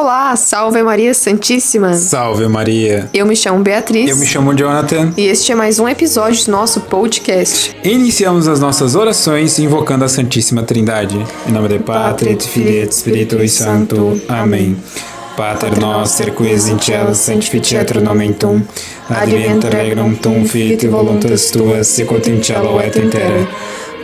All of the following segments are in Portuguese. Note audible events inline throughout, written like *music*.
Olá, salve Maria Santíssima. Salve Maria. Eu me chamo Beatriz. Eu me chamo Jonathan. E este é mais um episódio do nosso podcast. Iniciamos as nossas orações invocando a Santíssima Trindade. Em nome do Pátria, et Filii et Spiritui Santo. Amém. Pater noster, qui es in cielo, sanctificetur nomen tuum. Advent regnum tuum, fiat voluntas tua, sicut in cielo et in terra.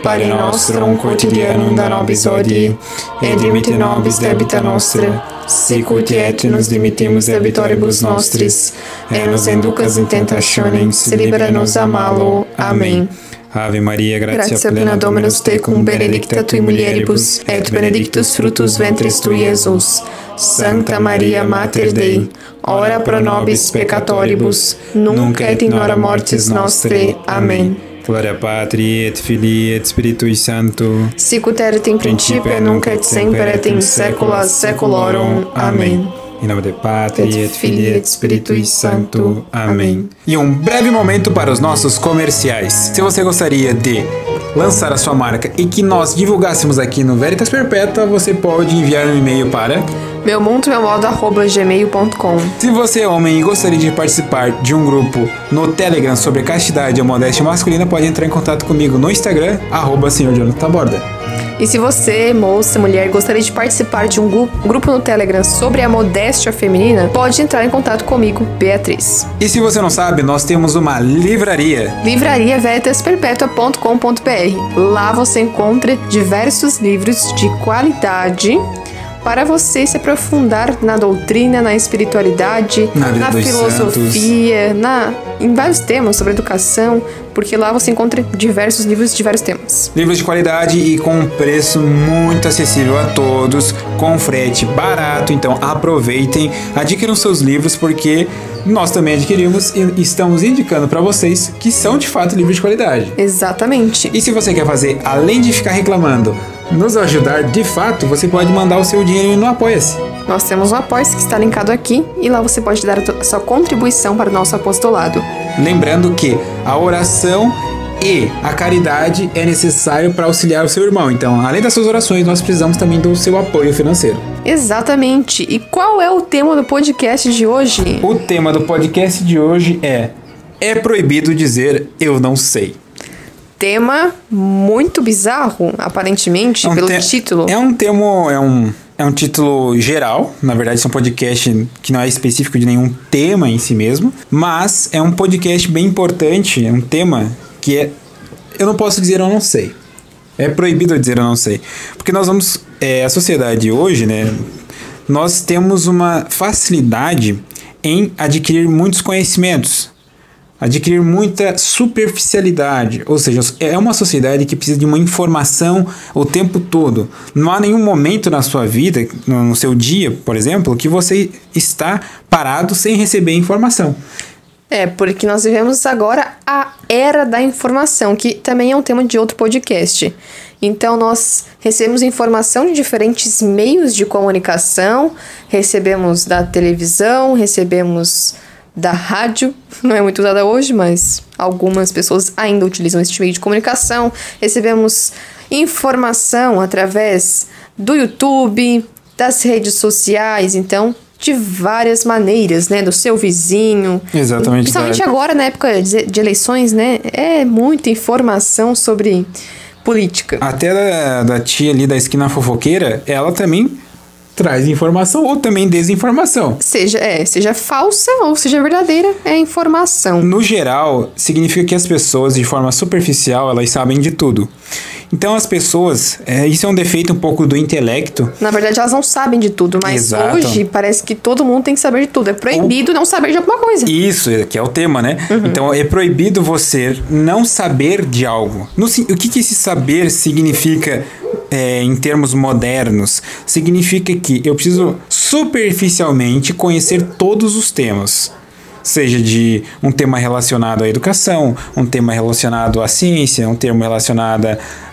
Pare nostrum quotidianum da nobis hodie, et dimitte nobis debita nostra, sicut et nos dimittimus debitoribus nostris, et nos inducas in tentationem, se libera nos a malo. Amém. Ave Maria, gratia, Gratia plena Dominus tecum, benedicta tui mulieribus, et benedictus fructus ventris tui, Iesus. Santa Maria, Mater Dei, ora pro nobis peccatoribus, nunc et in hora mortis nostrae. Amém. Gloria Patri et Filii et Spiritui Sancto. Sicut erat in principio, nunc et semper et in saecula saeculorum. Amém. Em nome do Pátria, et Filii et Spiritui Santo. Amém. E um breve momento para os nossos comerciais. Se você gostaria de lançar a sua marca e que nós divulgássemos aqui no Veritas Perpétua, você pode enviar um e-mail para Meu mundo, meu modo, arroba gmail.com. Se você é homem e gostaria de participar de um grupo no Telegram sobre castidade ou modéstia masculina, pode entrar em contato comigo no Instagram, arroba senhor Jonathan Borda. E se você, moça, mulher, gostaria de participar de um grupo no Telegram sobre a modéstia feminina, pode entrar em contato comigo, Beatriz. E se você não sabe, nós temos uma livraria. Livraria. Lá você encontra diversos livros de qualidade para você se aprofundar na doutrina, na espiritualidade, Na dos filosofia, na em vários temas sobre educação, porque lá você encontra diversos livros de vários temas. Livros de qualidade e com um preço muito acessível a todos, com frete barato. Então aproveitem, adquiram seus livros porque nós também adquirimos e estamos indicando para vocês que são de fato livros de qualidade. Exatamente. E se você quer fazer, além de ficar reclamando, nos ajudar de fato, você pode mandar o seu dinheiro no Apoia-se. Nós temos um apoio que está linkado aqui e lá você pode dar a sua contribuição para o nosso apostolado. Lembrando que a oração e a caridade é necessário para auxiliar o seu irmão. Então, além das suas orações, nós precisamos também do seu apoio financeiro. Exatamente. E qual é o tema do podcast de hoje? O tema do podcast de hoje é É proibido dizer eu não sei. Tema muito bizarro, aparentemente, É um pelo te- título. É um termo, é um, é um título geral. Na verdade, é um podcast que não é específico de nenhum tema em si mesmo. Mas é um podcast bem importante, é um tema que é. Eu não posso dizer eu não sei. É proibido dizer eu não sei. Porque nós vamos. É, a sociedade hoje, né? Nós temos uma facilidade em adquirir muitos conhecimentos adquirir muita superficialidade, ou seja, é uma sociedade que precisa de uma informação o tempo todo. Não há nenhum momento na sua vida, no seu dia, por exemplo, que você está parado sem receber informação. É, porque nós vivemos agora a era da informação, que também é um tema de outro podcast. Então, nós recebemos informação de diferentes meios de comunicação, recebemos da televisão, recebemos da rádio, não é muito usada hoje, mas algumas pessoas ainda utilizam esse meio de comunicação. Recebemos informação através do YouTube, das redes sociais, então de várias maneiras, né, do seu vizinho. Exatamente, Principalmente agora na época de de eleições, né, é muita informação sobre política. Até da, da tia ali da esquina fofoqueira, ela também traz informação ou também desinformação. Seja, é, seja falsa ou seja verdadeira, é informação. No geral, significa que as pessoas, de forma superficial, elas sabem de tudo. Então, as pessoas, é, isso é um defeito um pouco do intelecto. Na verdade, elas não sabem de tudo, mas Exato. hoje parece que todo mundo tem que saber de tudo. É proibido não saber de alguma coisa. Isso, é, que é o tema, né? Então, é proibido você não saber de algo. No o que, que esse saber significa é, em termos modernos? Significa que eu preciso superficialmente conhecer todos os temas. Seja de um tema relacionado à educação, um tema relacionado à ciência, um tema relacionado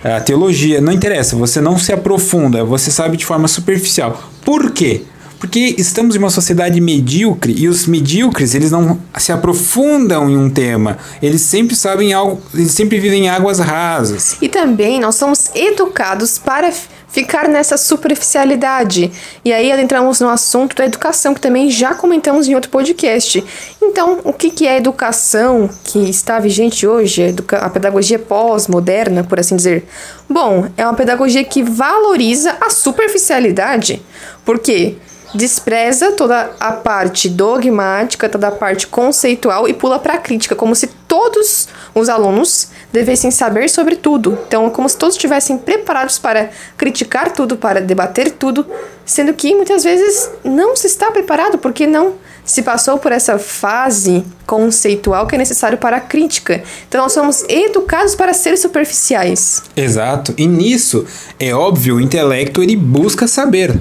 à teologia, não interessa, você não se aprofunda, você sabe de forma superficial. Por quê? Porque estamos em uma sociedade medíocre e os medíocres, eles não se aprofundam em um tema. Eles sempre sabem algo, eles sempre vivem em águas rasas. E também nós somos educados para ficar nessa superficialidade. E aí entramos no assunto da educação, que também já comentamos em outro podcast. Então, o que, que é educação que está vigente hoje, a pedagogia pós-moderna, por assim dizer? Bom, é uma pedagogia que valoriza a superficialidade. Por quê? Despreza toda a parte dogmática, toda a parte conceitual e pula para a crítica, como se todos os alunos devessem saber sobre tudo. Então, como se todos estivessem preparados para criticar tudo, para debater tudo, sendo que muitas vezes não se está preparado porque não se passou por essa fase conceitual que é necessário para a crítica. Então nós somos educados para ser superficiais. Exato. E nisso, é óbvio, o intelecto ele busca saber.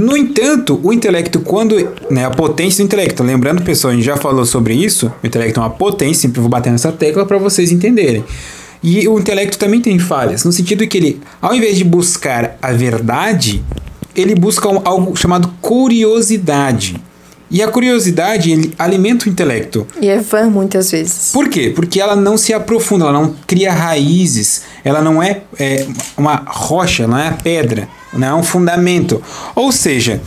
No entanto, o intelecto, quando. Né, a potência do intelecto. Lembrando, pessoal, a gente já falou sobre isso. O intelecto é uma potência, sempre vou bater nessa tecla para vocês entenderem. E o intelecto também tem falhas, no sentido que ele, ao invés de buscar a verdade, ele busca um, algo chamado curiosidade. E a curiosidade ele alimenta o intelecto. E é vã muitas vezes. Por quê? Porque ela não se aprofunda, ela não cria raízes, ela não é, é uma rocha, não é pedra, não é um fundamento. Ou seja,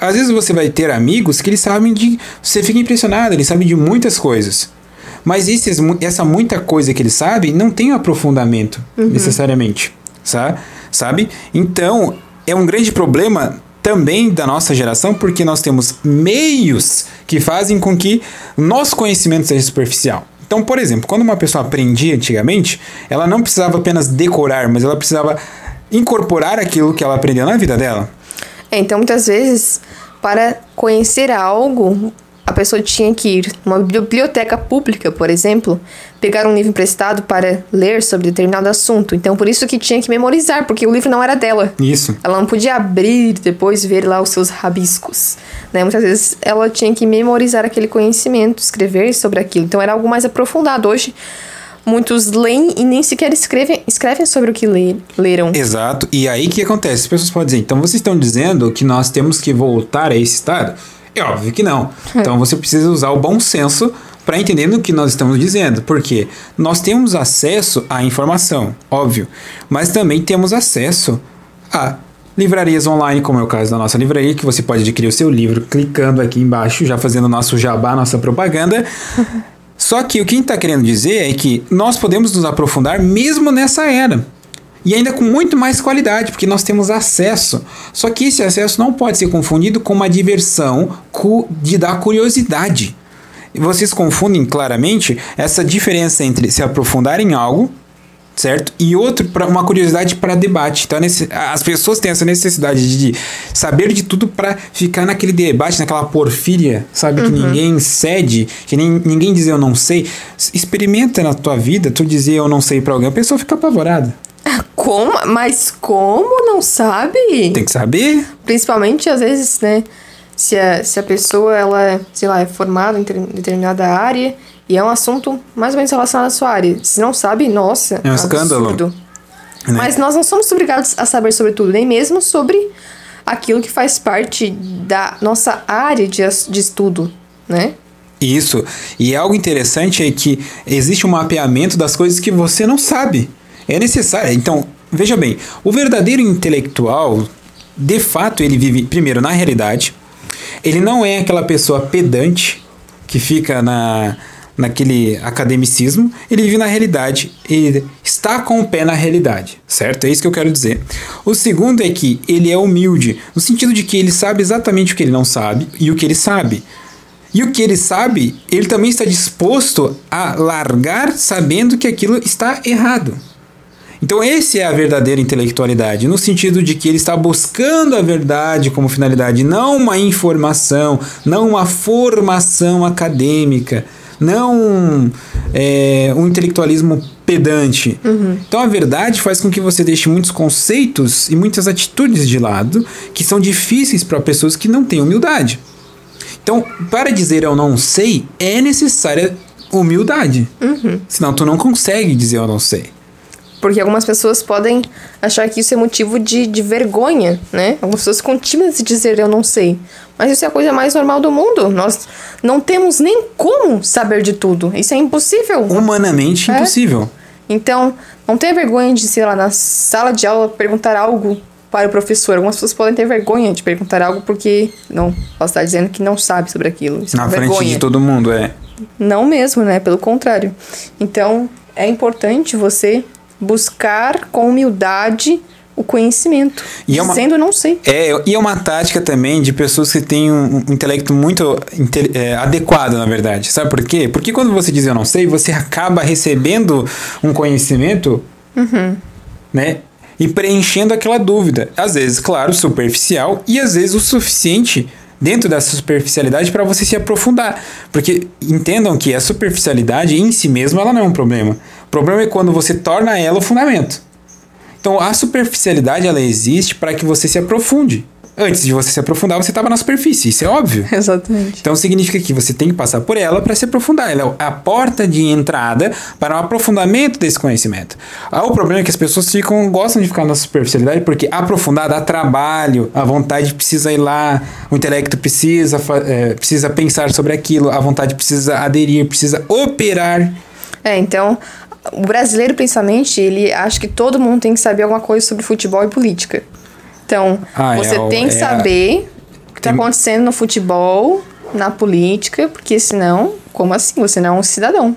às vezes você vai ter amigos que eles sabem de. Você fica impressionado, eles sabem de muitas coisas. Mas esses, essa muita coisa que eles sabem não tem um aprofundamento, uhum. necessariamente. Sabe? Então, é um grande problema também da nossa geração, porque nós temos meios que fazem com que nosso conhecimento seja superficial. Então, por exemplo, quando uma pessoa aprendia antigamente, ela não precisava apenas decorar, mas ela precisava incorporar aquilo que ela aprendeu na vida dela. É, então, muitas vezes, para conhecer algo, a pessoa tinha que ir numa biblioteca pública, por exemplo, pegar um livro emprestado para ler sobre determinado assunto. Então, por isso que tinha que memorizar, porque o livro não era dela. Isso. Ela não podia abrir depois ver lá os seus rabiscos. Né? Muitas vezes ela tinha que memorizar aquele conhecimento, escrever sobre aquilo. Então, era algo mais aprofundado. Hoje, muitos leem e nem sequer escrevem, escrevem sobre o que lê, leram. Exato. E aí o que acontece? As pessoas podem dizer, então vocês estão dizendo que nós temos que voltar a esse estado? É óbvio que não. Então você precisa usar o bom senso para entender o que nós estamos dizendo, porque nós temos acesso à informação, óbvio, mas também temos acesso a livrarias online, como é o caso da nossa livraria, que você pode adquirir o seu livro clicando aqui embaixo, já fazendo nosso jabá, nossa propaganda. *laughs* Só que o que a gente está querendo dizer é que nós podemos nos aprofundar mesmo nessa era. E ainda com muito mais qualidade, porque nós temos acesso. Só que esse acesso não pode ser confundido com uma diversão de dar curiosidade. Vocês confundem claramente essa diferença entre se aprofundar em algo, certo? E outro para uma curiosidade para debate. Então as pessoas têm essa necessidade de saber de tudo para ficar naquele debate, naquela porfíria, sabe? Uhum. Que ninguém cede, que nem, ninguém diz eu não sei. Experimenta na tua vida tu dizer eu não sei para alguém, a pessoa fica apavorada. *laughs* Como? Mas como não sabe? Tem que saber. Principalmente, às vezes, né? Se a, se a pessoa, ela, sei lá, é formada em determinada área e é um assunto mais ou menos relacionado à sua área. Se não sabe, nossa. É um escândalo. Né? Mas nós não somos obrigados a saber sobre tudo, nem mesmo sobre aquilo que faz parte da nossa área de, de estudo, né? Isso. E algo interessante é que existe um mapeamento das coisas que você não sabe. É necessário. Então, veja bem, o verdadeiro intelectual, de fato, ele vive primeiro na realidade. Ele não é aquela pessoa pedante que fica na naquele academicismo, ele vive na realidade, ele está com o pé na realidade, certo? É isso que eu quero dizer. O segundo é que ele é humilde, no sentido de que ele sabe exatamente o que ele não sabe e o que ele sabe. E o que ele sabe, ele também está disposto a largar sabendo que aquilo está errado. Então, esse é a verdadeira intelectualidade, no sentido de que ele está buscando a verdade como finalidade, não uma informação, não uma formação acadêmica, não é, um intelectualismo pedante. Uhum. Então, a verdade faz com que você deixe muitos conceitos e muitas atitudes de lado que são difíceis para pessoas que não têm humildade. Então, para dizer eu não sei, é necessária humildade. Uhum. Senão, tu não consegue dizer eu não sei. Porque algumas pessoas podem achar que isso é motivo de, de vergonha, né? Algumas pessoas ficam tímidas de dizer eu não sei. Mas isso é a coisa mais normal do mundo. Nós não temos nem como saber de tudo. Isso é impossível. Humanamente É. impossível. Então, não tenha vergonha de, sei lá, na sala de aula perguntar algo para o professor. Algumas pessoas podem ter vergonha de perguntar algo porque não posso estar dizendo que não sabe sobre aquilo. Isso é Na uma frente vergonha. de todo mundo, é. Não mesmo, né? Pelo contrário. Então, é importante você buscar com humildade o conhecimento. E é uma- dizendo não sei. É, e é uma tática também de pessoas que têm um, um intelecto muito inte- é, adequado, na verdade. Sabe por quê? Porque quando você diz eu não sei, você acaba recebendo um conhecimento, né? E preenchendo aquela dúvida. Às vezes, claro, superficial, e às vezes o suficiente dentro dessa superficialidade para você se aprofundar. Porque entendam que a superficialidade em si mesma ela não é um problema. O problema é quando você torna ela o fundamento. Então a superficialidade ela existe para que você se aprofunde. Antes de você se aprofundar, você estava na superfície, isso é óbvio. *laughs* Exatamente. Então significa que você tem que passar por ela para se aprofundar. Ela é a porta de entrada para o aprofundamento desse conhecimento. Ah, o problema é que as pessoas ficam, gostam de ficar na superficialidade porque aprofundar dá trabalho, a vontade precisa ir lá, o intelecto precisa, é, precisa pensar sobre aquilo, a vontade precisa aderir, precisa operar. É, então, o brasileiro, principalmente, ele acha que todo mundo tem que saber alguma coisa sobre futebol e política. Então, Ah, você é tem que é saber o que está acontecendo no futebol, na política, porque senão, como assim? Você não é um cidadão.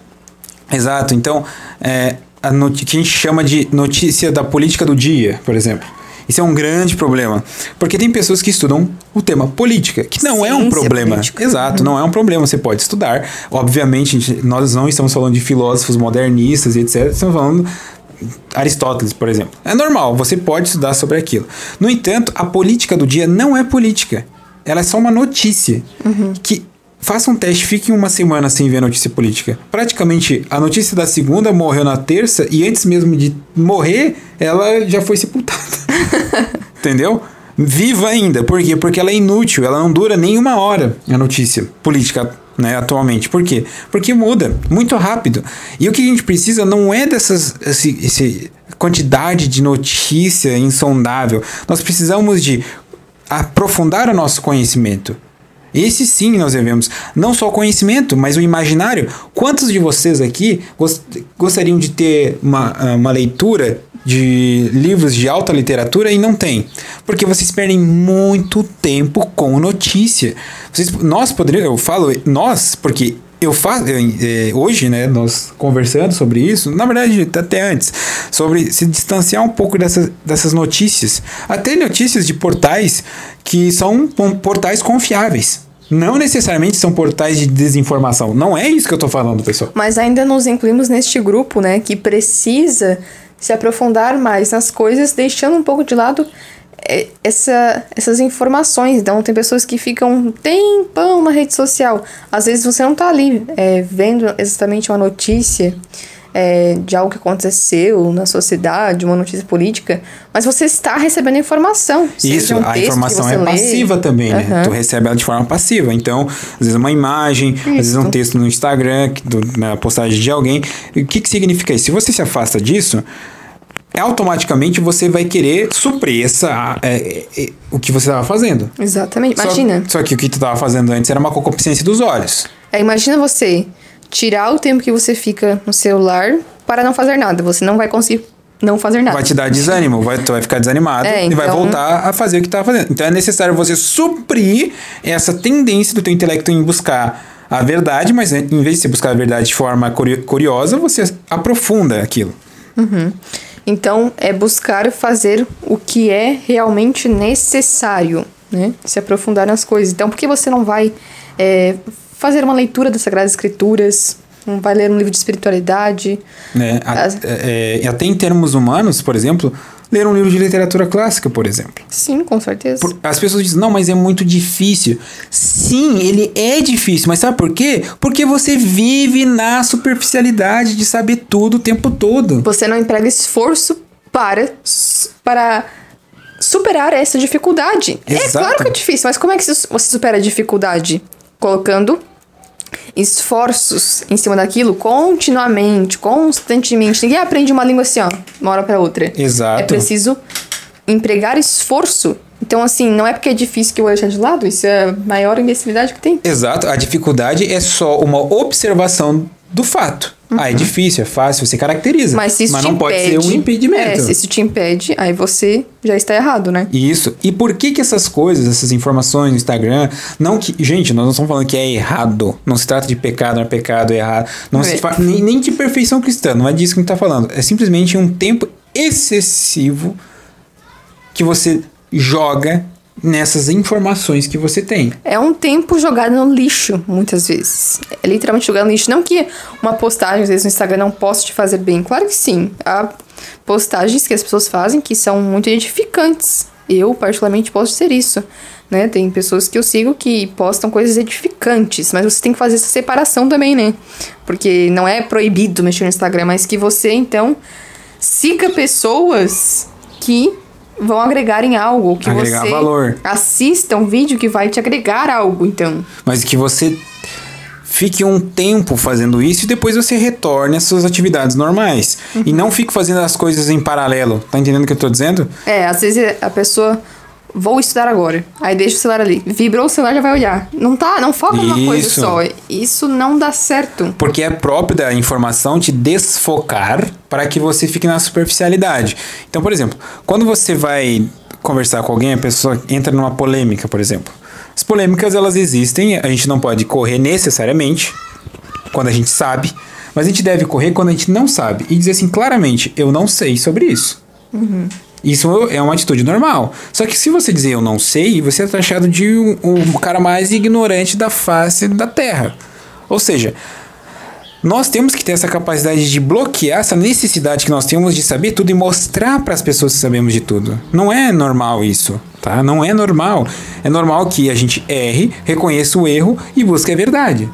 Exato. Então, é, a que a gente chama de notícia da política do dia, por exemplo. Isso é um grande problema. Porque tem pessoas que estudam o tema política, que não é um Ciência problema. política. Exato, não é um problema. Você pode estudar. Obviamente, gente- nós não estamos falando de filósofos modernistas e etc. Estamos falando Aristóteles, por exemplo. É normal, você pode estudar sobre aquilo. No entanto, a política do dia não é política. Ela é só uma notícia. Que faça um teste, fique uma semana sem ver a notícia política. Praticamente, a notícia da segunda morreu na terça e antes mesmo de morrer, ela já foi sepultada. *laughs* Entendeu? Viva ainda. Por quê? Porque ela é inútil, ela não dura nem uma hora, a notícia política, né, atualmente. Por quê? Porque muda muito rápido. E o que a gente precisa não é dessas esse, quantidade de notícia insondável. Nós precisamos de aprofundar o nosso conhecimento. Esse sim nós devemos. Não só o conhecimento, mas o imaginário. Quantos de vocês aqui gos- gostariam de ter uma, uma leitura de livros de alta literatura e não tem? Porque vocês perdem muito tempo com notícia. Vocês, nós poderíamos, eu falo nós, porque eu faço eh, hoje, né, nós conversando sobre isso, na verdade até antes, sobre se distanciar um pouco dessas, dessas notícias, até notícias de portais que são portais confiáveis. Não necessariamente são portais de desinformação. Não é isso que eu tô falando, pessoal. Mas ainda nos incluímos neste grupo, né, que precisa se aprofundar mais nas coisas, deixando um pouco de lado é, essa, essas informações. Então, tem pessoas que ficam um tempão na rede social. Às vezes você não tá ali é, vendo exatamente uma notícia é, de algo que aconteceu na sua cidade, uma notícia política, mas você está recebendo informação. seja Isso, um a informação você é lê. passiva também, né? Aham. Tu recebe ela de forma passiva. Então, às vezes uma imagem, às vezes um Isso. texto no Instagram, do- na postagem de alguém. O que, que significa isso? Se você se afasta disso, automaticamente você vai querer suprir essa, é, é, o que você estava fazendo. Exatamente. Só- Imagina. Só, que o que tu estava fazendo antes era uma concupiscência dos olhos. É, imagina você tirar o tempo que você fica no celular para não fazer nada. Você não vai conseguir não fazer nada. Vai te dar desânimo, vai, tu vai ficar desanimado É, e vai então- voltar a fazer o que estava fazendo. Então é necessário você suprir essa tendência do teu intelecto em buscar a verdade, mas né, em vez de você buscar a verdade de forma curi- curiosa, você aprofunda aquilo. Então, é buscar fazer o que é realmente necessário, né? Se aprofundar nas coisas. Então, por que você não vai é, fazer uma leitura das Sagradas Escrituras? Vai ler um livro de espiritualidade? Né? A- As- é, é, até em termos humanos, por exemplo, ler um livro de literatura clássica, por exemplo. Sim, com certeza. Por- As pessoas dizem, não, mas é muito difícil. Sim, ele é difícil, mas sabe por quê? Porque você vive na superficialidade de saber tudo o tempo todo. Você não emprega esforço para, para superar essa dificuldade. É Exato. claro que é difícil, mas como é que você supera a dificuldade? Colocando esforços em cima daquilo continuamente, constantemente. Ninguém aprende uma língua assim, ó, uma hora para outra. Exato. É preciso empregar esforço. Então, assim, não é porque é difícil que eu vou deixar de lado, isso é a maior imbecilidade que tem. Exato. A dificuldade é só uma observação do fato. Ah, é difícil, é fácil, você caracteriza. Mas se isso te não pode ser impede- um impedimento. É, se isso te impede, aí você já está errado, né? Isso. E por que que essas coisas, essas informações no Instagram, não que, gente, nós não estamos falando que é errado. Não se trata de pecado, não é pecado, é errado. Não É. se fa- nem, nem de perfeição cristã, não é disso que a gente tá falando. É simplesmente um tempo excessivo que você joga nessas informações que você tem. É um tempo jogado no lixo, muitas vezes. É literalmente jogado no lixo. Não que uma postagem, às vezes, no Instagram não possa te fazer bem. Claro que sim. Há postagens que as pessoas fazem que são muito edificantes. Eu, particularmente, posso ser isso. Né? Tem pessoas que eu sigo que postam coisas edificantes, mas você tem que fazer essa separação também, né? Porque não é proibido mexer no Instagram, mas que você, então, siga pessoas que vão agregar em algo, que Agregar você valor. assista um vídeo que vai te agregar algo, então. Mas que você fique um tempo fazendo isso e depois você retorne às suas atividades normais. E não fique fazendo as coisas em paralelo. Tá entendendo o que eu tô dizendo? É, às vezes a pessoa vou estudar agora. Aí deixa o celular ali. Vibrou o celular já vai olhar. Não tá, não foca numa coisa Isso. só. Isso não dá certo. Porque é próprio da informação te desfocar para que você fique na superficialidade. Então, por exemplo, quando você vai conversar com alguém, a pessoa entra numa polêmica, por exemplo. As polêmicas, elas existem, a gente não pode correr necessariamente quando a gente sabe, mas a gente deve correr quando a gente não sabe e dizer assim claramente, eu não sei sobre isso. Isso é uma atitude normal. Só que se você dizer eu não sei, você é taxado de um, um cara mais ignorante da face da Terra. Ou seja, nós temos que ter essa capacidade de bloquear essa necessidade que nós temos de saber tudo e mostrar para as pessoas que sabemos de tudo. Não é normal isso, tá? Não é normal. É normal que a gente erre, reconheça o erro e busque a verdade.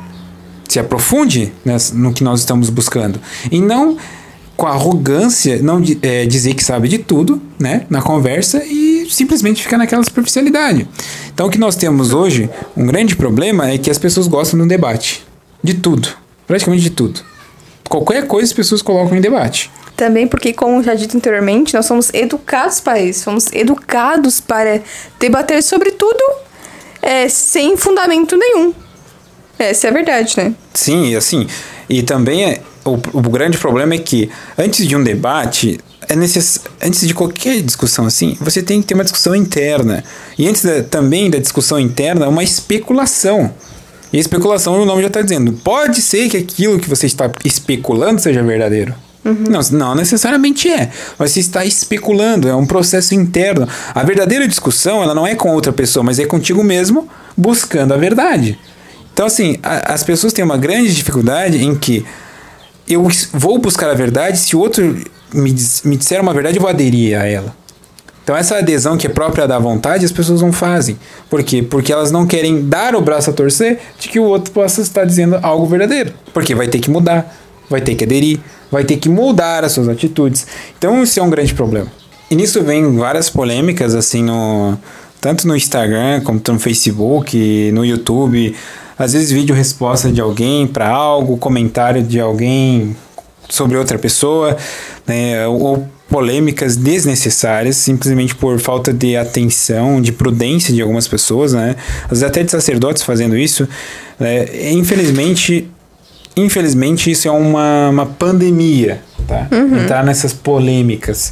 Se aprofunde no que nós estamos buscando. E não com arrogância, não é, dizer que sabe de tudo, né? Na conversa e simplesmente ficar naquela superficialidade. Então o que nós temos hoje, um grande problema é que as pessoas gostam do debate. De tudo. Praticamente de tudo. Qualquer coisa as pessoas colocam em debate. Também porque, como já dito anteriormente, nós somos educados para isso. Fomos educados para debater sobre tudo é, sem fundamento nenhum. Essa é a verdade, né? Sim, e assim, e também é, o, o grande problema é que antes de um debate, é necess, antes de qualquer discussão assim, você tem que ter uma discussão interna. E antes da- também da discussão interna, uma especulação. E especulação, o nome já está dizendo, pode ser que aquilo que você está especulando seja verdadeiro. Não, não necessariamente é, mas você está especulando, é um processo interno. A verdadeira discussão, ela não é com outra pessoa, mas é contigo mesmo buscando a verdade. Então, assim, a- as pessoas têm uma grande dificuldade em que eu vou buscar a verdade, se o outro me, me disser uma verdade, eu vou aderir a ela. Então, essa adesão que é própria da vontade, as pessoas não fazem. Por quê? Porque elas não querem dar o braço a torcer de que o outro possa estar dizendo algo verdadeiro. Porque vai ter que mudar, vai ter que aderir, vai ter que mudar as suas atitudes. Então, isso é um grande problema. E nisso vem várias polêmicas, assim, no, tanto no Instagram, como no Facebook, no YouTube. Às vezes, vídeo resposta de alguém para algo, comentário de alguém sobre outra pessoa, né, ou polêmicas desnecessárias, simplesmente por falta de atenção, de prudência de algumas pessoas, né? Às vezes até de sacerdotes fazendo isso. né? Infelizmente, infelizmente isso é uma, uma pandemia, tá? Entrar nessas polêmicas.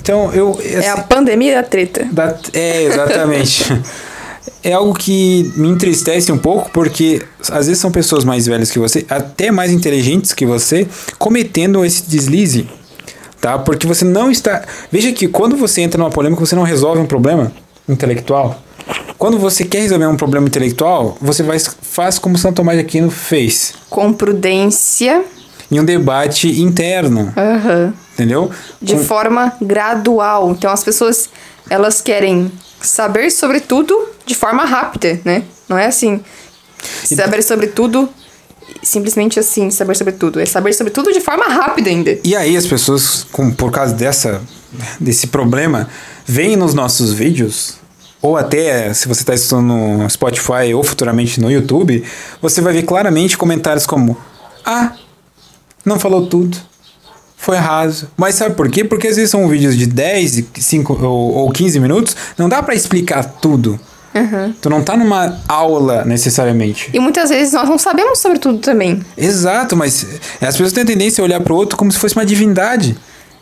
Então, eu... É a pandemia da treta. Da- é, exatamente. *laughs* é algo que me entristece um pouco, porque às vezes são pessoas mais velhas que você, até mais inteligentes que você, cometendo esse deslize. Tá? Porque você não está. Veja que quando você entra numa polêmica, você não resolve um problema intelectual. Quando você quer resolver um problema intelectual, você vai, faz como Santo Tomás de Aquino fez. Com prudência. Em um debate interno. Aham. Entendeu? de Com- forma gradual. Então as pessoas elas querem saber sobre tudo de forma rápida, né? Não é assim saber sobre tudo simplesmente assim, saber sobre tudo. É saber sobre tudo de forma rápida ainda. E aí as pessoas, com, por causa dessa, desse problema, veem nos nossos vídeos ou até se você está estudando no Spotify ou futuramente no YouTube, você vai ver claramente comentários como: Ah, não falou tudo. Foi raso. Mas sabe por quê? Porque às vezes são vídeos de 10, 5 ou, ou 15 minutos, não dá para explicar tudo. Uhum. Tu não tá numa aula necessariamente. E muitas vezes nós não sabemos sobre tudo também. Exato, mas as pessoas têm a tendência a olhar pro outro como se fosse uma divindade.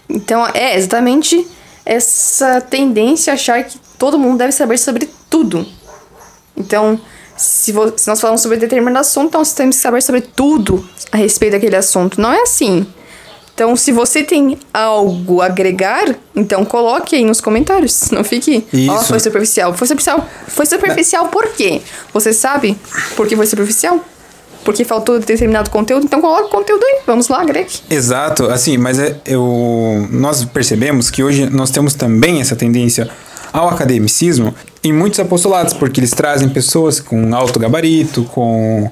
Então, é exatamente essa tendência a achar que todo mundo deve saber sobre tudo. Então, se, se nós falamos sobre determinado assunto, então nós temos que saber sobre tudo a respeito daquele assunto. Não é assim. Então, se você tem algo a agregar, então coloque aí nos comentários. Não fique. Ó, Isso. foi superficial. Foi superficial. Foi superficial por quê? Você sabe por que foi superficial? Porque faltou determinado conteúdo, então coloque o conteúdo aí. Vamos lá, agregue. Exato, assim, mas é, eu, nós percebemos que hoje nós temos também essa tendência ao academicismo em muitos apostolados, porque eles trazem pessoas com alto gabarito, com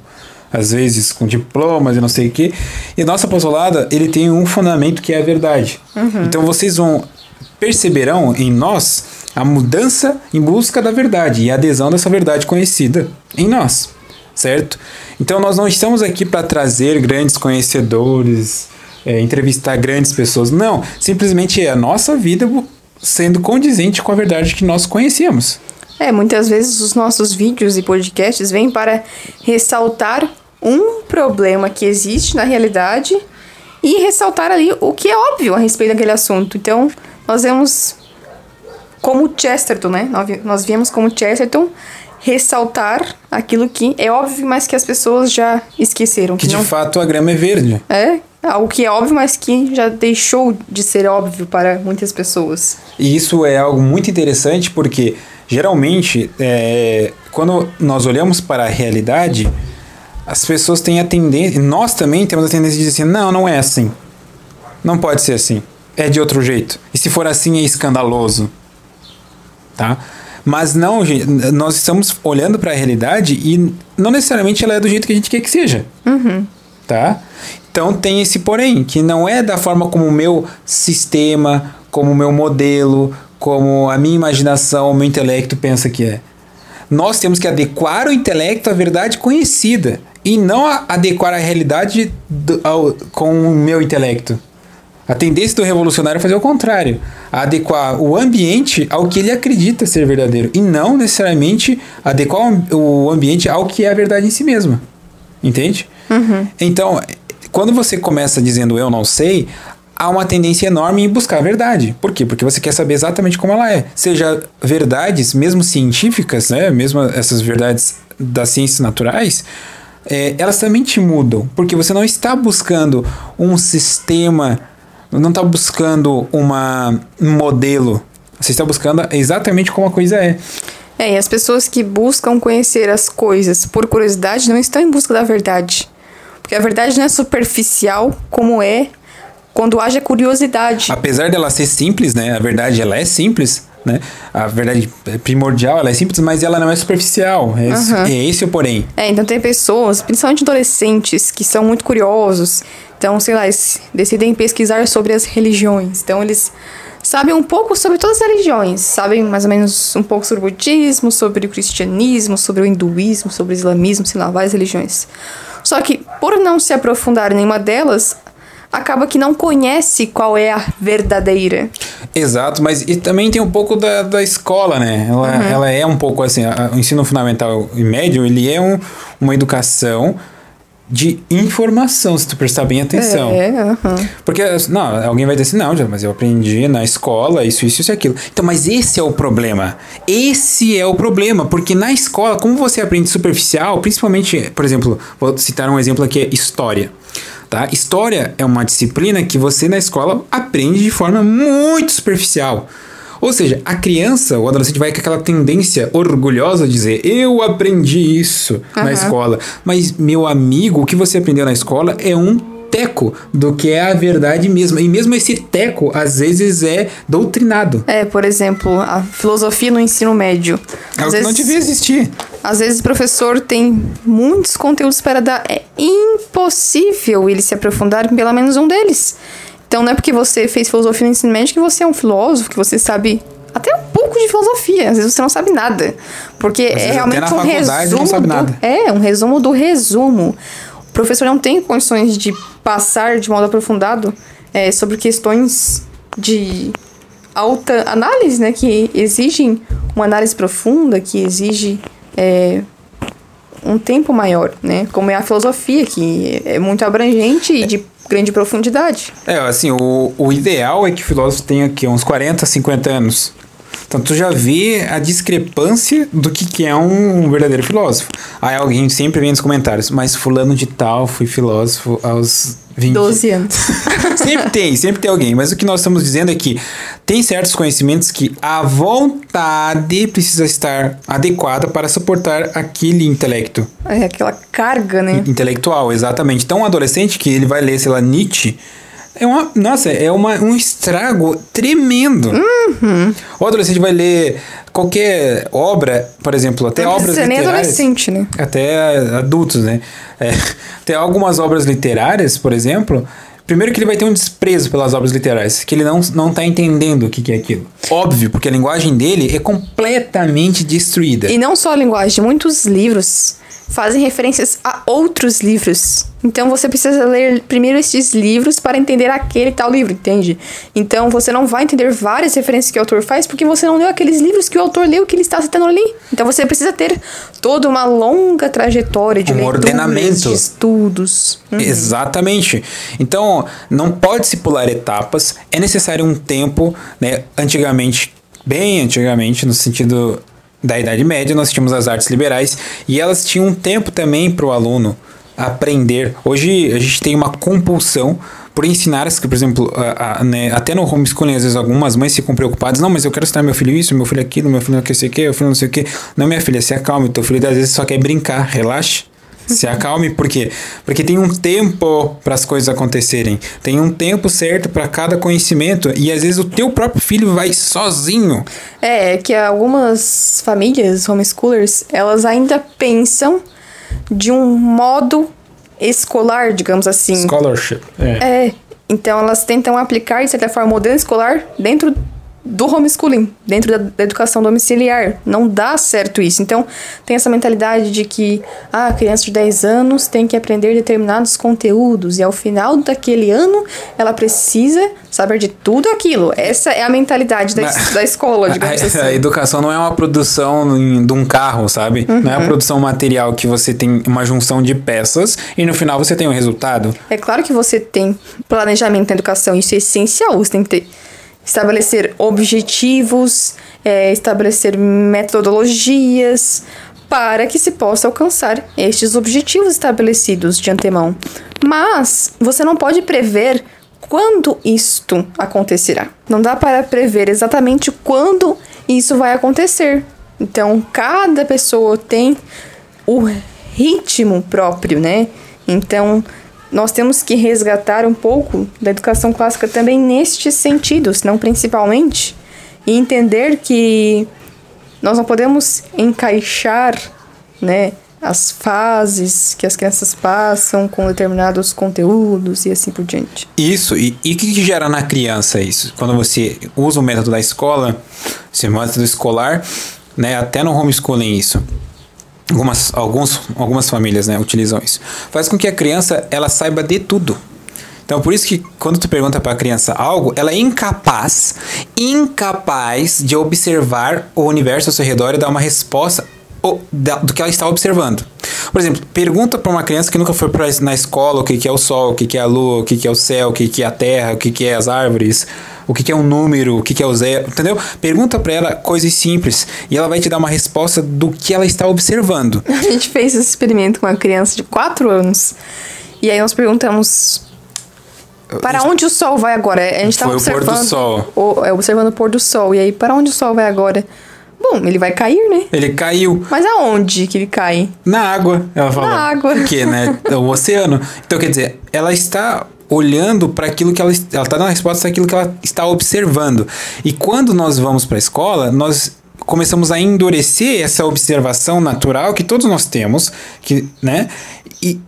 às vezes com diplomas e não sei o quê. E nosso apostolado, ele tem um fundamento que é a verdade. Então vocês vão perceberão em nós a mudança em busca da verdade e a adesão dessa verdade conhecida em nós, certo? Então nós não estamos aqui para trazer grandes conhecedores, é, entrevistar grandes pessoas, não. Simplesmente é a nossa vida sendo condizente com a verdade que nós conhecemos. É, muitas vezes os nossos vídeos e podcasts vêm para ressaltar um problema que existe na realidade e ressaltar ali o que é óbvio a respeito daquele assunto. Então, nós vemos como Chesterton, né? Nós vi- Nós viemos como Chesterton ressaltar aquilo que é óbvio, mas que as pessoas já esqueceram. Que Que de não fato a grama é verde. é algo que é óbvio, mas que já deixou de ser óbvio para muitas pessoas. E isso é algo muito interessante porque geralmente é, quando nós olhamos para a realidade, as pessoas têm a tendência, nós também temos a tendência de dizer assim, não, não é assim. Não pode ser assim. É de outro jeito. E se for assim é escandaloso. Tá? Mas não, gente, nós estamos olhando para a realidade e não necessariamente ela é do jeito que a gente quer que seja. Tá? Então tem esse porém, que não é da forma como o meu sistema, como o meu modelo, como a minha imaginação, o meu intelecto pensa que é. Nós temos que adequar o intelecto à verdade conhecida e não adequar a realidade do- ao- com o meu intelecto. A tendência do revolucionário é fazer o contrário, adequar o ambiente ao que ele acredita ser verdadeiro e não necessariamente adequar o am- o ambiente ao que é a verdade em si mesma. Entende? Então, quando você começa dizendo eu não sei, há uma tendência enorme em buscar a verdade. Por quê? Porque você quer saber exatamente como ela é. Seja verdades, mesmo científicas, né? mesmo essas verdades das ciências naturais, é, elas também te mudam. Porque você não está buscando um sistema, não está buscando uma, um modelo. Você está buscando exatamente como a coisa é. É, e as pessoas que buscam conhecer as coisas por curiosidade não estão em busca da verdade. Porque a verdade não é superficial como é quando haja curiosidade. Apesar dela ser simples, né? A verdade ela é simples, né? A verdade primordial ela é simples, mas ela não é superficial. É, esse, Aham. é esse o porém. É, então tem pessoas, principalmente adolescentes, que são muito curiosos. Então, sei lá, eles decidem pesquisar sobre as religiões. Então, eles sabem um pouco sobre todas as religiões. Sabem mais ou menos um pouco sobre o budismo, sobre o cristianismo, sobre o hinduísmo, sobre o islamismo, sei lá, várias religiões. Só que, por não se aprofundar em nenhuma delas, acaba que não conhece qual é a verdadeira. Exato, mas e também tem um pouco da, da escola, né? Ela, ela é um pouco assim, a- o ensino fundamental e médio, ele é um, uma educação de informação, se tu prestar bem atenção. É, aham. Porque, não, alguém vai dizer assim, não, mas eu aprendi na escola isso, isso, isso e aquilo. Então, mas esse é o problema. Esse é o problema, porque na escola, como você aprende superficial, principalmente, por exemplo, vou citar um exemplo aqui, é história. Tá? História é uma disciplina que você na escola aprende de forma muito superficial. Ou seja, a criança, o adolescente vai com aquela tendência orgulhosa de dizer: Eu aprendi isso na Aham. escola. Mas, meu amigo, o que você aprendeu na escola é um teco do que é a verdade mesmo. E mesmo esse teco, às vezes, é doutrinado. É, por exemplo, a filosofia no ensino médio. É o que não devia existir. Às vezes o professor tem muitos conteúdos para dar. É impossível ele se aprofundar em pelo menos um deles. Então não é porque você fez filosofia no ensino médio que você é um filósofo, que você sabe até um pouco de filosofia. Às vezes você não sabe nada. Porque Às é vezes realmente um resumo. não sabe do-. É, um resumo do resumo. O professor não tem condições de passar de modo aprofundado é, sobre questões de alta análise, né? Que exigem uma análise profunda, que exige é, um tempo maior, né? Como é a filosofia, que é muito abrangente e de grande profundidade. É, assim, o, o ideal é que o filósofo tenha aqui uns 40, 50 anos. Então tu já vê a discrepância do que, que é um verdadeiro filósofo. Aí alguém sempre vem nos comentários, mas fulano de tal foi filósofo aos 20. 12 *laughs* anos. sempre tem, sempre tem alguém. Mas o que nós estamos dizendo é que tem certos conhecimentos que a vontade precisa estar adequada para suportar aquele intelecto. É aquela carga, né? Intelectual, exatamente. Então, um adolescente que ele vai ler, sei lá, Nietzsche, é uma. Nossa, é uma, um estrago tremendo. Uhum. O adolescente vai ler qualquer obra, por exemplo, até Não obras nem literárias. adolescente, né? Até adultos, né? É, tem algumas obras literárias, por exemplo. Primeiro que ele vai ter um desprezo pelas obras literárias, que ele não, não tá entendendo o que, que é aquilo. Óbvio, porque a linguagem dele é completamente destruída. E não só a linguagem, muitos livros fazem referências a outros livros. Então você precisa ler primeiro esses livros para entender aquele tal livro, entende? Então você não vai entender várias referências que o autor faz porque você não leu aqueles livros que o autor leu que ele está citando ali. Então você precisa ter toda uma longa trajetória de Um leituras, ordenamento. de estudos. Hum. Exatamente. Então, não pode se pular etapas. É necessário um tempo, né? Antigamente, bem antigamente, no sentido da Idade Média, nós tínhamos as artes liberais e elas tinham um tempo também para o aluno aprender. Hoje a gente tem uma compulsão por ensinar, por exemplo, a- a- né, até no homeschooling, às vezes algumas mães ficam preocupadas, não, mas eu quero ensinar meu filho isso, meu filho aquilo, meu filho não quer sei o que, meu filho não sei o que. Não, minha filha, se acalme, teu filho às vezes só quer brincar, relaxe. Se acalme, por quê? Porque tem um tempo para as coisas acontecerem. Tem um tempo certo para cada conhecimento. E às vezes o teu próprio filho vai sozinho. É, que algumas famílias, homeschoolers, elas ainda pensam de um modo escolar, digamos assim. Scholarship. É. É, então elas tentam aplicar, de certa forma, o modelo escolar dentro do homeschooling, dentro da, da educação domiciliar. Não dá certo isso. Então, tem essa mentalidade de que ah, a criança de 10 anos tem que aprender determinados conteúdos e ao final daquele ano ela precisa saber de tudo aquilo. Essa é a mentalidade da, es- da escola, *laughs* digamos a, assim. a educação não é uma produção em- de um carro, sabe? Não Uhum. é a produção material que você tem uma junção de peças e no final você tem um resultado. É claro que você tem planejamento na educação, isso é essencial. Você tem que ter, estabelecer objetivos, é, estabelecer metodologias para que se possa alcançar estes objetivos estabelecidos de antemão. Mas você não pode prever quando isto acontecerá. Não dá para prever exatamente quando isso vai acontecer. Então, cada pessoa tem o ritmo próprio, né? Então, nós temos que resgatar um pouco da educação clássica também nestes sentidos, não principalmente, e entender que nós não podemos encaixar, né, as fases que as crianças passam com determinados conteúdos e assim por diante. Isso, e o que, gera na criança isso? Quando você usa o método da escola, esse método escolar, né, até no homeschooling isso. Algumas, alguns, algumas famílias né, utilizam isso. Faz com que a criança ela saiba de tudo. Então, por isso que quando tu pergunta para a criança algo, ela é incapaz, incapaz de observar o universo ao seu redor e dar uma resposta do que ela está observando. Por exemplo, pergunta para uma criança que nunca foi pra, na escola o que, que é o sol, o que, que é a lua, o que, que é o céu, o que, que é a terra, o que, que é as árvores, o que, que é um número, o que, que é o zero, entendeu? Pergunta para ela coisas simples e ela vai te dar uma resposta do que ela está observando. *laughs* A gente fez esse experimento com uma criança de 4 anos. E aí nós perguntamos para onde o sol vai agora? A gente estava Foi o pôr observando do sol. o- é, observando o pôr do sol. E aí, para onde o sol vai agora? Bom, ele vai cair, né? Ele caiu Mas aonde que ele cai? Na água, ela falou. água. Por quê, né? O oceano. Então, quer dizer, ela está olhando para aquilo que ela ela está dando a resposta àquilo que ela está observando. E quando nós vamos para a escola, nós começamos a endurecer essa observação natural que todos nós temos, que, né? E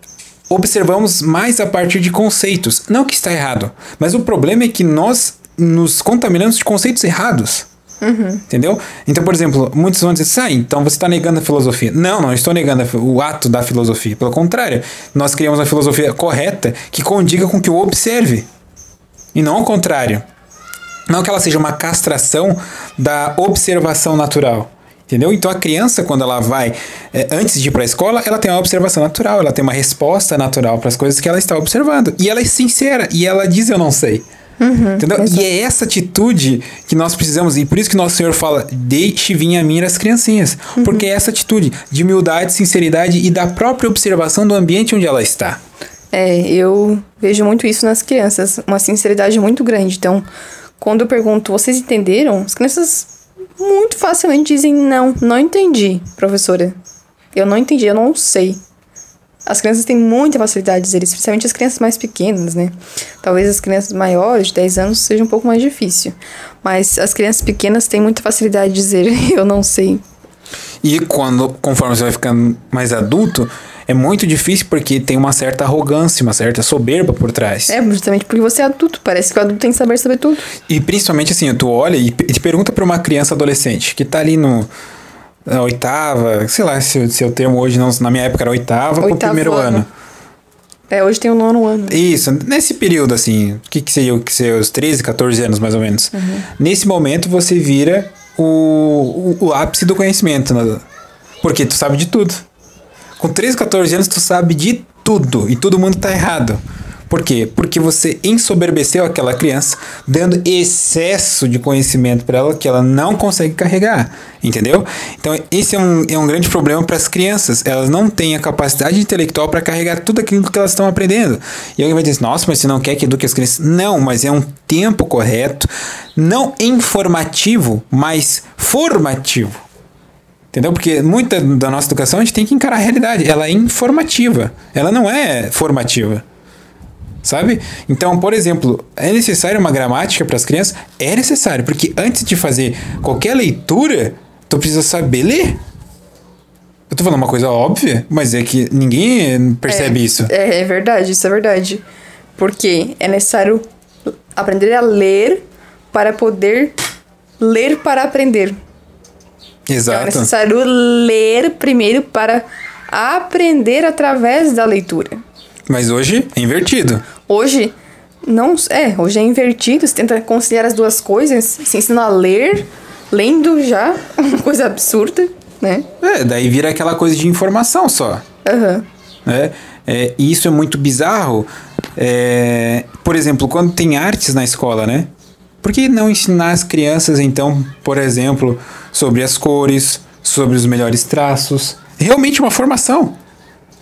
observamos mais a partir de conceitos. Não que está errado, mas o problema é que nós nos contaminamos de conceitos errados. Entendeu? Então, por exemplo, muitos vão dizer assim, ah, então você está negando a filosofia. Não, não estou negando o ato da filosofia. Pelo contrário, nós criamos uma filosofia correta que condiga com que o observe. E não ao contrário. Não que ela seja uma castração da observação natural. Entendeu? Então a criança, quando ela vai, eh, antes de ir para a escola, ela tem uma observação natural, ela tem uma resposta natural para as coisas que ela está observando. E ela é sincera, e ela diz eu não sei. Entendeu? E é essa atitude que nós precisamos, e por isso que nosso Senhor fala: deixe vir a mim as criancinhas. Porque é essa atitude de humildade, sinceridade e da própria observação do ambiente onde ela está. É, eu vejo muito isso nas crianças, uma sinceridade muito grande. Então, quando eu pergunto, vocês entenderam? As crianças muito facilmente dizem, não, não entendi, professora. Eu não entendi, eu não sei. As crianças têm muita facilidade de dizer isso, especialmente as crianças mais pequenas, né? Talvez as crianças maiores, de 10 anos, seja um pouco mais difícil. Mas as crianças pequenas têm muita facilidade de dizer, *laughs* eu não sei. E quando, conforme você vai ficando mais adulto, é muito difícil porque tem uma certa arrogância, uma certa soberba por trás. É, justamente porque você é adulto, parece que o adulto tem que saber sobre tudo. E principalmente assim, tu olha e te pergunta pra uma criança adolescente que tá ali no na oitava, sei lá se, se o termo hoje não, na minha época era oitava pro Oitavo primeiro ano. ano. É, hoje tem o nono ano. Isso, nesse período assim, o que que seria, o que seria os 13, 14 anos mais ou menos. Uhum. Nesse momento você vira o, o, o ápice do conhecimento, né? porque tu sabe de tudo. Com 13, 14 anos tu sabe de tudo e todo mundo tá errado. Por quê? Porque você ensoberbeceu aquela criança, dando excesso de conhecimento para ela que ela não consegue carregar, entendeu? Então, esse é um, é um grande problema para as crianças. Elas não têm a capacidade intelectual para carregar tudo aquilo que elas estão aprendendo. E alguém vai dizer, nossa, mas você não quer que eduque as crianças? Não, mas é um tempo correto, não informativo, mas formativo. Entendeu? Porque muita da nossa educação a gente tem que encarar a realidade. Ela é informativa, ela não é formativa. Sabe? Então, por exemplo, é necessário uma gramática para as crianças? É necessário, porque antes de fazer qualquer leitura, tu precisa saber ler. Eu tô falando uma coisa óbvia, mas é que ninguém percebe é, isso. É, é verdade, isso é verdade. Porque é necessário aprender a ler para poder ler para aprender. Então é Exato. necessário ler primeiro para aprender através da leitura. Mas hoje é invertido. Hoje não é, hoje é invertido, você tenta conciliar as duas coisas, se ensina a ler, lendo já, *laughs* uma coisa absurda, né? É, daí vira aquela coisa de informação só. Aham. né? É, e isso é muito bizarro. É, por exemplo, quando tem artes na escola, né? Por que não ensinar as crianças, então, por exemplo, sobre as cores, sobre os melhores traços? Realmente uma formação.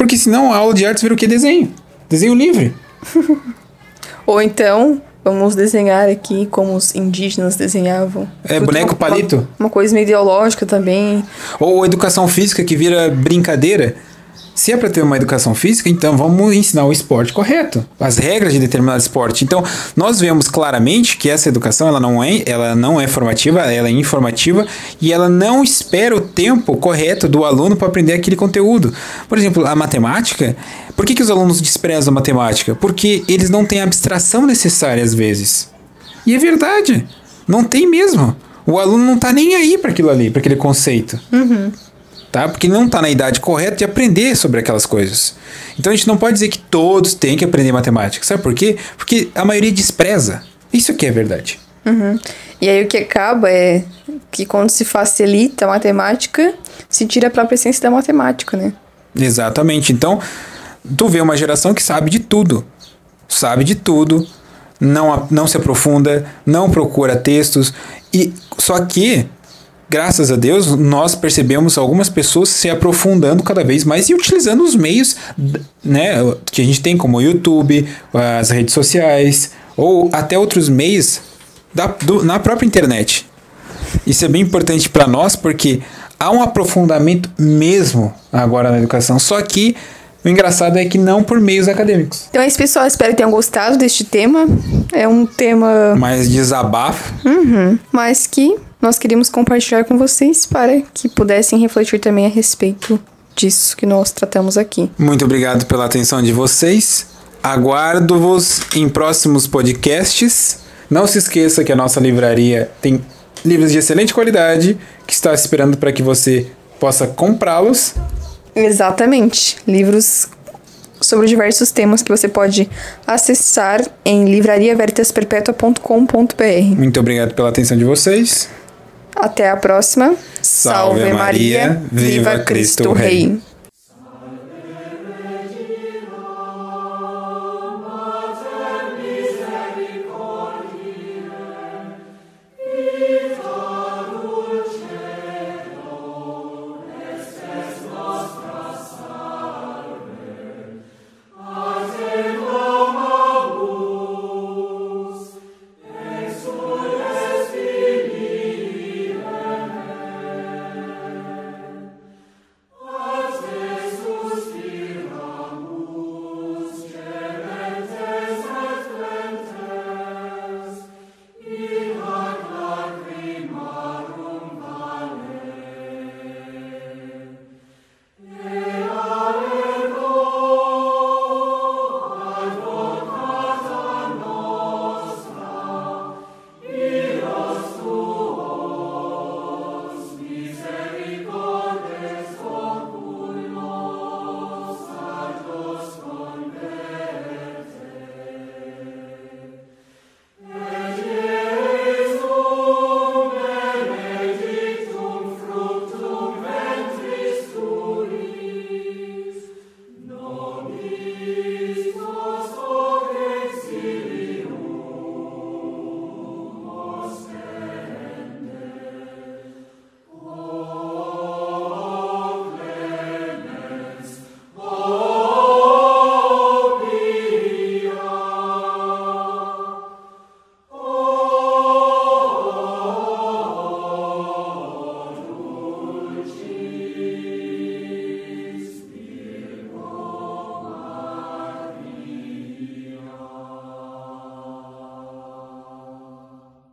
Porque senão a aula de artes vira o que? Desenho. Desenho livre. *laughs* Ou então, vamos desenhar aqui como os indígenas desenhavam. É, Tudo boneco uma- palito. Uma, uma coisa meio ideológica também. Ou educação física que vira brincadeira. Se é para ter uma educação física, então vamos ensinar o esporte correto, as regras de determinado esporte. Então, nós vemos claramente que essa educação ela não é, ela não é formativa, ela é informativa e ela não espera o tempo correto do aluno para aprender aquele conteúdo. Por exemplo, a matemática, por que, que os alunos desprezam a matemática? Porque eles não têm a abstração necessária às vezes. E é verdade, não tem mesmo. O aluno não tá nem aí para aquilo ali, para aquele conceito tá? Porque não está na idade correta de aprender sobre aquelas coisas. Então a gente não pode dizer que todos têm que aprender matemática. Sabe por quê? Porque a maioria despreza. Isso que é verdade. Uhum. E aí o que acaba é que quando se facilita a matemática, se tira a própria essência da matemática, né? Exatamente. Então, tu vê uma geração que sabe de tudo. Sabe de tudo, não, não se aprofunda, não procura textos. E só que, graças a Deus, nós percebemos algumas pessoas se aprofundando cada vez mais e utilizando os meios né, que a gente tem, como o YouTube, as redes sociais, ou até outros meios da, do- na própria internet. Isso é bem importante para nós porque há um aprofundamento mesmo agora na educação. Só que o engraçado é que não por meios acadêmicos, Então é isso, pessoal. Espero que tenham gostado deste tema. É um tema, mas desabafo. uhum, mas que nós queríamos compartilhar com vocês para que pudessem refletir também a respeito disso que nós tratamos aqui. Muito obrigado pela atenção de vocês. Aguardo-vos em próximos podcasts. Não se esqueça que a nossa livraria tem livros de excelente qualidade que está esperando para que você possa comprá-los. Exatamente. Livros sobre diversos temas que você pode acessar em livrariaveritasperpetua.com.br. Muito obrigado pela atenção de vocês. Até a próxima. Salve, Salve Maria, Maria, viva Cristo Rei. Rei.